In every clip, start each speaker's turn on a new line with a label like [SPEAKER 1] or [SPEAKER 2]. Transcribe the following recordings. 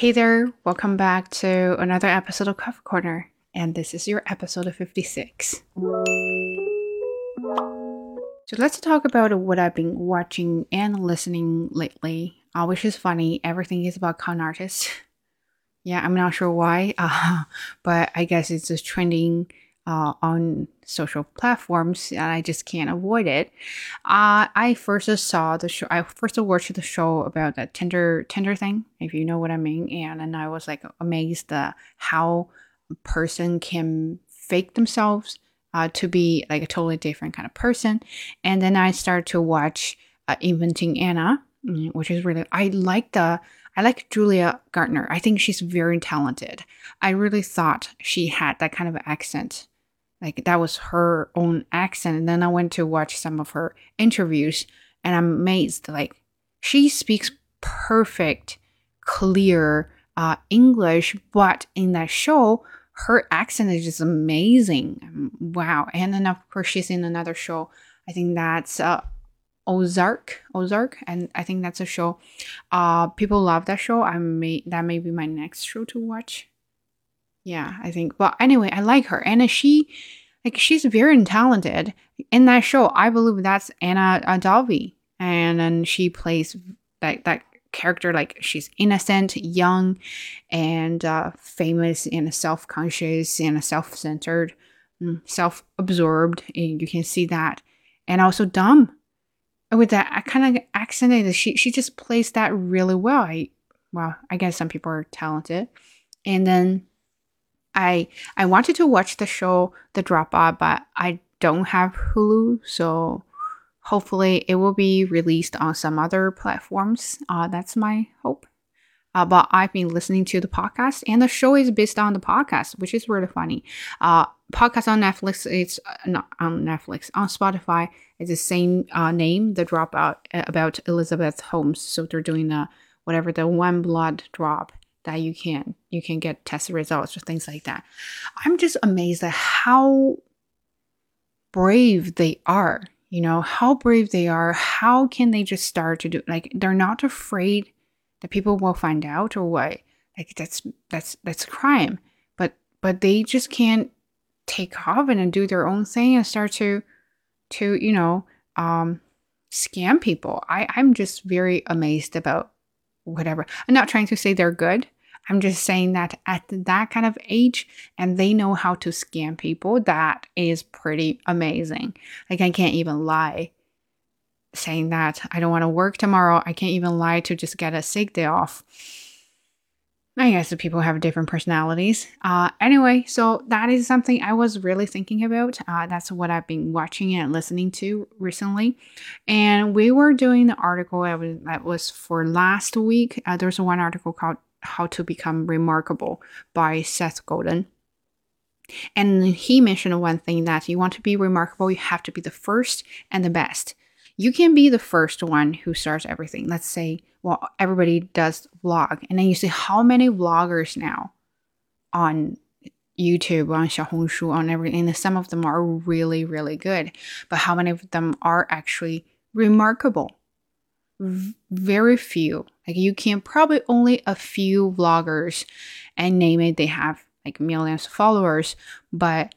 [SPEAKER 1] Hey there, welcome back to another episode of Coffee Corner, and this is your episode of 56. So let's talk about what I've been watching and listening lately, uh, which is funny. Everything is about con artists. Yeah, I'm not sure why, uh, but I guess it's just trending uh, on social platforms, and I just can't avoid it. Uh, I first saw the show. I first watched the show about that Tinder Tinder thing, if you know what I mean, and and I was like amazed at how a person can fake themselves uh, to be like a totally different kind of person, and then I started to watch uh, Inventing Anna, mm, which is really I like the. I like Julia Garner. I think she's very talented. I really thought she had that kind of accent like that was her own accent. And then I went to watch some of her interviews and I'm amazed. Like she speaks perfect, clear uh, English, but in that show, her accent is just amazing. Wow. And then, of course, she's in another show. I think that's uh, Ozark, Ozark, and I think that's a show. Uh, people love that show. I may that may be my next show to watch yeah, I think. Well, anyway, I like her, and she, like, she's very talented in that show. I believe that's Anna Delvey, and then she plays that that character like she's innocent, young, and uh, famous, and self-conscious, and self-centered, mm, self-absorbed. And you can see that, and also dumb. With that I kind of accent, she she just plays that really well. I, well, I guess some people are talented, and then I I wanted to watch the show The Dropout, but I don't have Hulu, so hopefully it will be released on some other platforms. Uh, that's my hope. Uh, but I've been listening to the podcast, and the show is based on the podcast, which is really funny. Uh, podcast on Netflix, it's uh, not on Netflix, on Spotify, it's the same uh, name, The Dropout, about Elizabeth Holmes. So they're doing the whatever the one blood drop that you can you can get test results or things like that. I'm just amazed at how brave they are. You know, how brave they are. How can they just start to do like they're not afraid that people will find out or what? Like that's that's that's crime. But but they just can't take off and do their own thing and start to to, you know, um scam people. I, I'm just very amazed about whatever. I'm not trying to say they're good. I'm just saying that at that kind of age and they know how to scam people, that is pretty amazing. Like, I can't even lie saying that I don't want to work tomorrow. I can't even lie to just get a sick day off. I guess the people have different personalities. Uh, anyway, so that is something I was really thinking about. Uh, that's what I've been watching and listening to recently. And we were doing the article that was for last week. Uh, there's one article called How to Become Remarkable by Seth Godin. And he mentioned one thing that you want to be remarkable, you have to be the first and the best you can be the first one who starts everything. Let's say, well, everybody does vlog, and then you see how many vloggers now on YouTube, on Xiaohongshu, on everything. And some of them are really, really good, but how many of them are actually remarkable? Very few. Like you can probably only a few vloggers, and name it. They have like millions of followers, but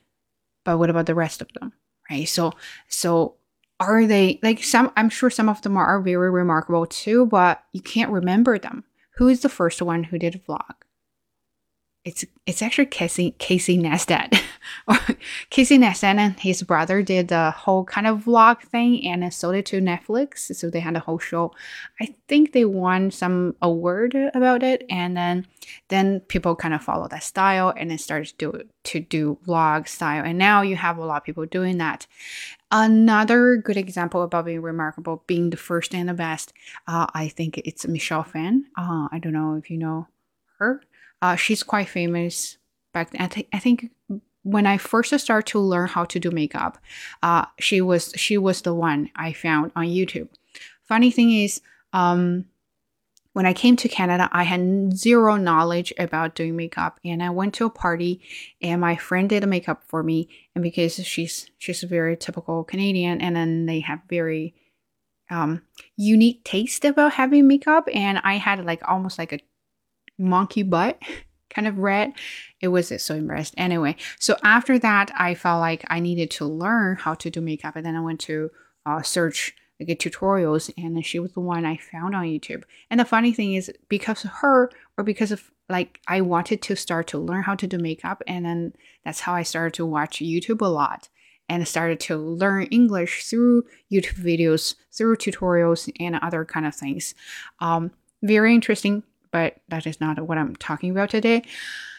[SPEAKER 1] but what about the rest of them? Right. So so are they like some i'm sure some of them are very remarkable too but you can't remember them who is the first one who did a vlog it's it's actually Casey Casey Neistat. Casey Neistat and his brother did the whole kind of vlog thing and sold it to Netflix. So they had a whole show. I think they won some award about it, and then then people kind of follow that style and then started to do to do vlog style. And now you have a lot of people doing that. Another good example about being remarkable, being the first and the best, uh, I think it's Michelle Phan. Uh, I don't know if you know her uh, she's quite famous back then. I, th- I think when I first started to learn how to do makeup, uh, she was she was the one I found on YouTube. Funny thing is, um, when I came to Canada, I had zero knowledge about doing makeup, and I went to a party, and my friend did a makeup for me. And because she's she's a very typical Canadian, and then they have very um, unique taste about having makeup, and I had like almost like a monkey butt kind of red. It was so embarrassed. Anyway, so after that, I felt like I needed to learn how to do makeup, and then I went to uh, search like tutorials, and she was the one I found on YouTube. And the funny thing is, because of her, or because of like I wanted to start to learn how to do makeup, and then that's how I started to watch YouTube a lot and started to learn English through YouTube videos, through tutorials, and other kind of things. Um, very interesting, but that is not what I'm talking about today.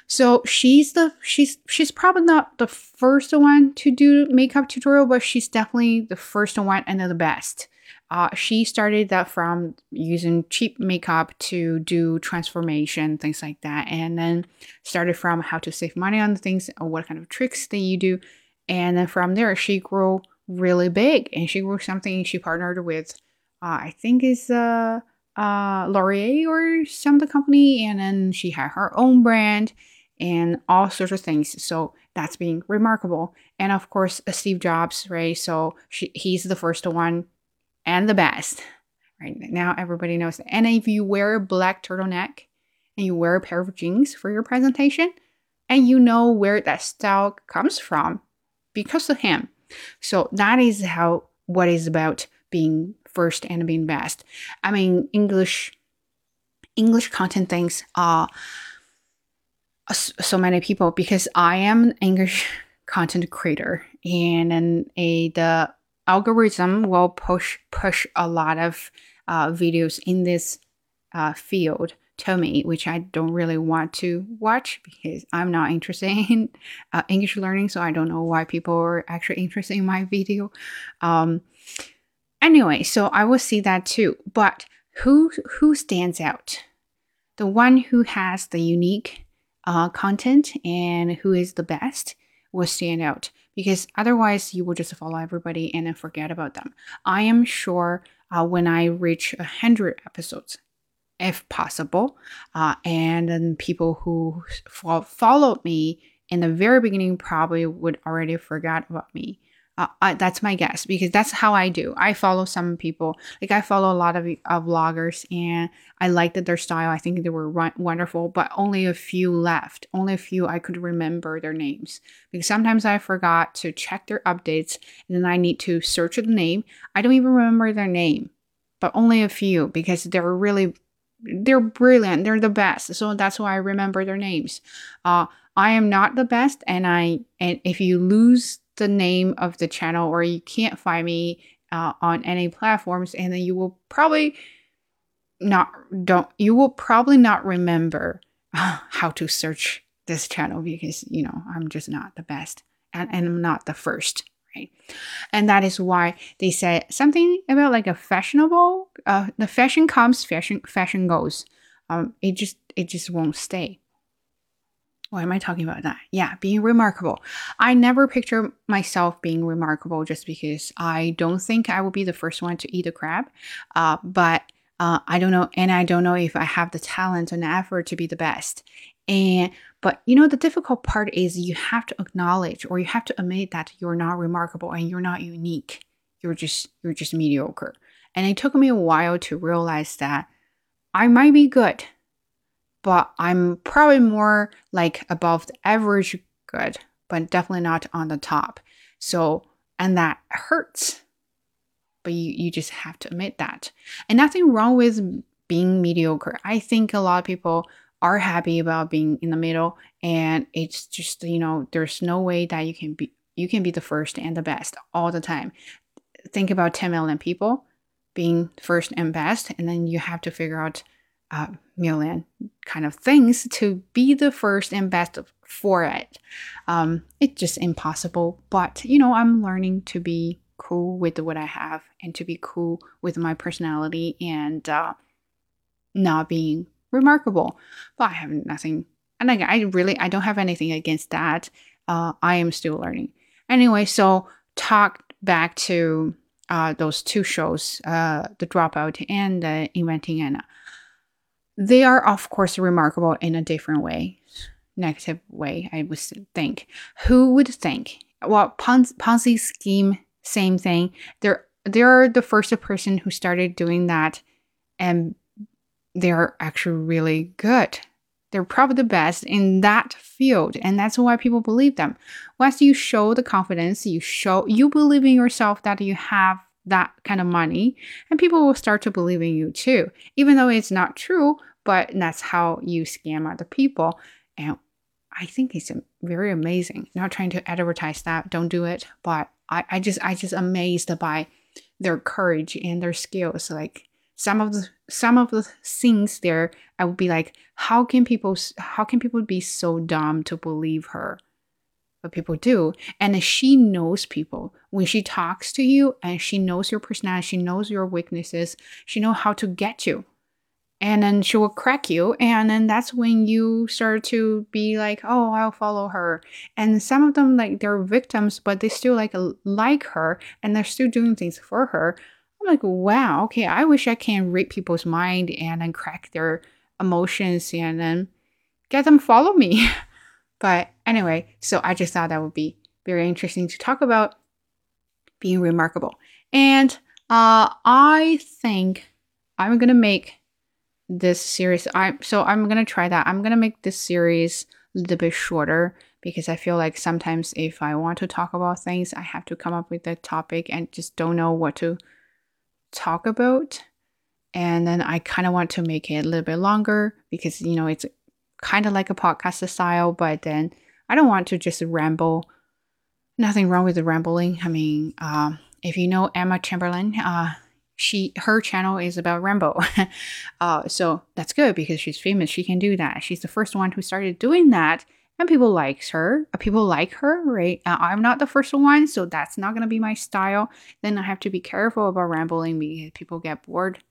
[SPEAKER 1] So she's the she's she's probably not the first one to do makeup tutorial, but she's definitely the first one and the best. Uh, she started that from using cheap makeup to do transformation, things like that, and then started from how to save money on things, or what kind of tricks that you do, and then from there she grew really big, and she grew something she partnered with, uh, I think is uh, uh, L'Oreal or some of the company, and then she had her own brand and all sorts of things. So that's being remarkable. And of course, uh, Steve Jobs, right? So she, he's the first one and the best. Right now, everybody knows. That. And if you wear a black turtleneck and you wear a pair of jeans for your presentation, and you know where that style comes from because of him. So that is how what is about being first and being best. I mean, English English content things are so many people because I am an English content creator and then a the algorithm will push push a lot of uh, videos in this uh, field to me, which I don't really want to watch because I'm not interested in uh, English learning. So I don't know why people are actually interested in my video. Um, anyway, so I will see that too. But who who stands out? The one who has the unique uh, content and who is the best will stand out because otherwise you will just follow everybody and then forget about them. I am sure uh, when I reach a hundred episodes, if possible, uh, and then people who followed me in the very beginning probably would already forget about me. Uh, I, that's my guess because that's how I do. I follow some people, like I follow a lot of uh, vloggers, and I liked their style. I think they were wonderful, but only a few left. Only a few I could remember their names because sometimes I forgot to check their updates, and then I need to search the name. I don't even remember their name, but only a few because they're really they're brilliant. They're the best, so that's why I remember their names. Uh, I am not the best, and I and if you lose the name of the channel or you can't find me uh, on any platforms and then you will probably not don't you will probably not remember how to search this channel because you know i'm just not the best and, and i'm not the first right? And that is why they said something about like a fashionable uh the fashion comes fashion fashion goes. Um it just it just won't stay why am I talking about that? Yeah, being remarkable. I never picture myself being remarkable just because I don't think I will be the first one to eat a crab. Uh, but uh, I don't know, and I don't know if I have the talent and effort to be the best. And but you know, the difficult part is you have to acknowledge or you have to admit that you're not remarkable and you're not unique. You're just you're just mediocre. And it took me a while to realize that I might be good but I'm probably more like above the average good, but definitely not on the top. So, and that hurts. But you, you just have to admit that. And nothing wrong with being mediocre. I think a lot of people are happy about being in the middle and it's just, you know, there's no way that you can be you can be the first and the best all the time. Think about 10 million people being first and best and then you have to figure out uh, million kind of things to be the first and best for it. Um, it's just impossible. But, you know, I'm learning to be cool with what I have and to be cool with my personality and uh, not being remarkable. But I have nothing, and I, I really, I don't have anything against that. Uh, I am still learning. Anyway, so talk back to uh, those two shows, uh, The Dropout and Inventing Anna. They are, of course, remarkable in a different way, negative way, I would think. Who would think? Well, Ponzi scheme, same thing. They're they're the first person who started doing that, and they're actually really good. They're probably the best in that field, and that's why people believe them. Once you show the confidence, you show you believe in yourself that you have that kind of money, and people will start to believe in you too, even though it's not true. But that's how you scam other people, and I think it's very amazing. Not trying to advertise that, don't do it, but I, I just I just amazed by their courage and their skills. Like some of the some of the things there, I would be like, how can people how can people be so dumb to believe her? But people do, and she knows people. When she talks to you, and she knows your personality, she knows your weaknesses, she knows how to get you. And then she will crack you and then that's when you start to be like oh i'll follow her. And some of them like they're victims but they still like like her and they're still doing things for her. I'm like wow okay i wish i can read people's mind and then crack their emotions and then get them follow me but anyway so i just thought that would be very interesting to talk about being remarkable. And uh i think i'm gonna make this series i so i'm gonna try that. I'm gonna make this series a little bit shorter because i feel like sometimes if i want to talk about things i have to come up with a topic and just don't know what to talk about. And then i kind of want to make it a little bit longer because you know it's kind of like a podcast style but then i don't want to just ramble nothing wrong with the rambling i mean um, if you know emma chamberlain uh, she her channel is about Rambo. uh, so that's good because she's famous. She can do that. She's the first one who started doing that, and people likes her. Uh, people like her, right? Uh, I'm not the first one, so that's not gonna be my style. Then I have to be careful about rambling because people get bored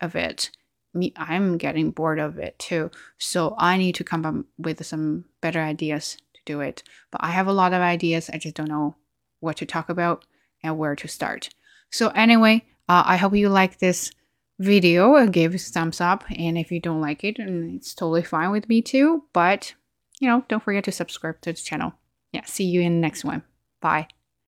[SPEAKER 1] of it. Me, I'm getting bored of it too. So I need to come up with some better ideas to do it. But I have a lot of ideas. I just don't know what to talk about and where to start. So anyway, uh, I hope you like this video give thumbs up. And if you don't like it, and it's totally fine with me too. But, you know, don't forget to subscribe to the channel. Yeah, see you in the next one. Bye.